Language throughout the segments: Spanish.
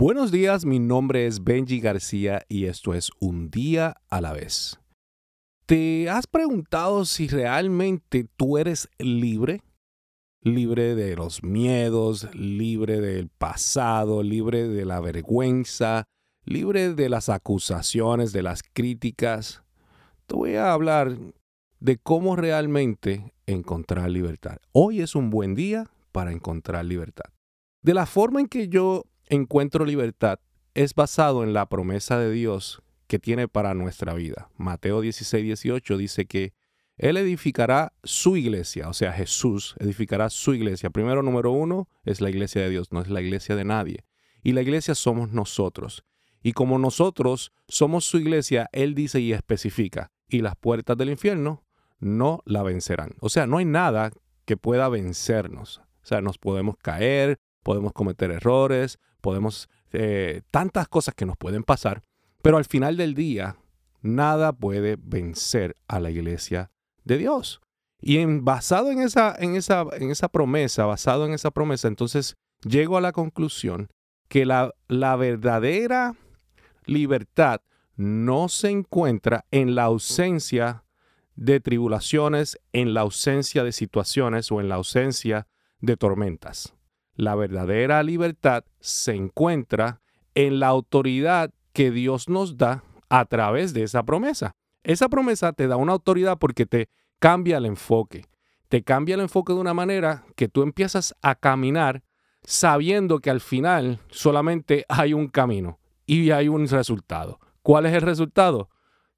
Buenos días, mi nombre es Benji García y esto es Un día a la vez. ¿Te has preguntado si realmente tú eres libre? Libre de los miedos, libre del pasado, libre de la vergüenza, libre de las acusaciones, de las críticas. Te voy a hablar de cómo realmente encontrar libertad. Hoy es un buen día para encontrar libertad. De la forma en que yo encuentro libertad es basado en la promesa de Dios que tiene para nuestra vida. Mateo 16, 18 dice que Él edificará su iglesia, o sea, Jesús edificará su iglesia. Primero, número uno, es la iglesia de Dios, no es la iglesia de nadie. Y la iglesia somos nosotros. Y como nosotros somos su iglesia, Él dice y especifica, y las puertas del infierno no la vencerán. O sea, no hay nada que pueda vencernos. O sea, nos podemos caer, podemos cometer errores, podemos, eh, tantas cosas que nos pueden pasar, pero al final del día, nada puede vencer a la iglesia de Dios. Y basado en esa, en, esa, en esa promesa, basado en esa promesa, entonces llego a la conclusión que la, la verdadera libertad no se encuentra en la ausencia de tribulaciones, en la ausencia de situaciones o en la ausencia de tormentas. La verdadera libertad se encuentra en la autoridad que Dios nos da a través de esa promesa. Esa promesa te da una autoridad porque te cambia el enfoque. Te cambia el enfoque de una manera que tú empiezas a caminar sabiendo que al final solamente hay un camino y hay un resultado. ¿Cuál es el resultado?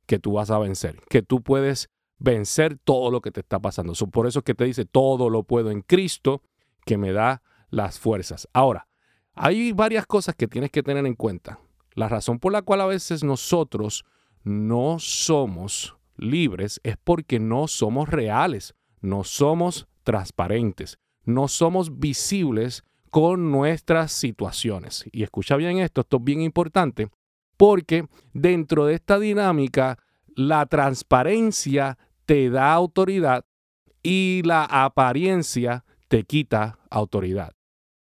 Que tú vas a vencer, que tú puedes vencer todo lo que te está pasando. por eso es que te dice, todo lo puedo en Cristo que me da las fuerzas. Ahora, hay varias cosas que tienes que tener en cuenta. La razón por la cual a veces nosotros no somos libres es porque no somos reales, no somos transparentes, no somos visibles con nuestras situaciones. Y escucha bien esto, esto es bien importante, porque dentro de esta dinámica, la transparencia te da autoridad y la apariencia te quita autoridad.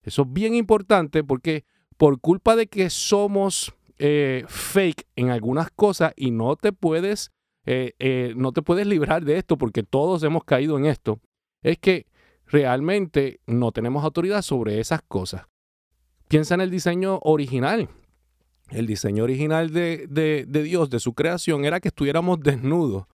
Eso es bien importante porque por culpa de que somos eh, fake en algunas cosas y no te puedes eh, eh, no te puedes librar de esto porque todos hemos caído en esto, es que realmente no tenemos autoridad sobre esas cosas. Piensa en el diseño original. El diseño original de, de Dios, de su creación, era que estuviéramos desnudos.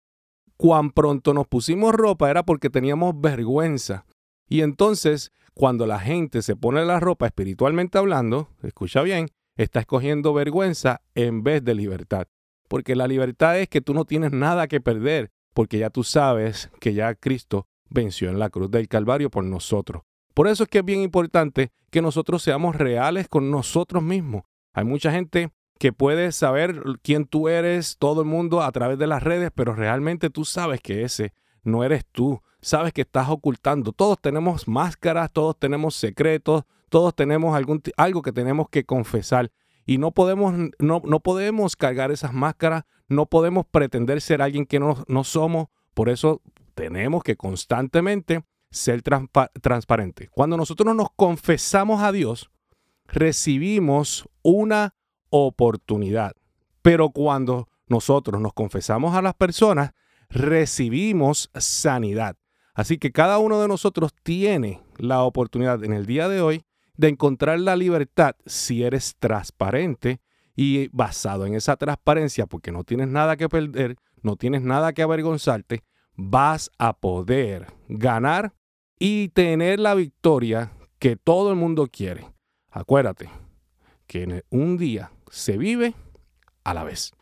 Cuán pronto nos pusimos ropa era porque teníamos vergüenza. Y entonces cuando la gente se pone la ropa espiritualmente hablando, escucha bien, está escogiendo vergüenza en vez de libertad. Porque la libertad es que tú no tienes nada que perder, porque ya tú sabes que ya Cristo venció en la cruz del Calvario por nosotros. Por eso es que es bien importante que nosotros seamos reales con nosotros mismos. Hay mucha gente que puede saber quién tú eres, todo el mundo a través de las redes, pero realmente tú sabes que ese no eres tú sabes que estás ocultando. Todos tenemos máscaras, todos tenemos secretos, todos tenemos algún, algo que tenemos que confesar. Y no podemos, no, no podemos cargar esas máscaras, no podemos pretender ser alguien que no, no somos. Por eso tenemos que constantemente ser transparentes. Cuando nosotros nos confesamos a Dios, recibimos una oportunidad. Pero cuando nosotros nos confesamos a las personas, recibimos sanidad. Así que cada uno de nosotros tiene la oportunidad en el día de hoy de encontrar la libertad si eres transparente y basado en esa transparencia, porque no tienes nada que perder, no tienes nada que avergonzarte, vas a poder ganar y tener la victoria que todo el mundo quiere. Acuérdate que en un día se vive a la vez.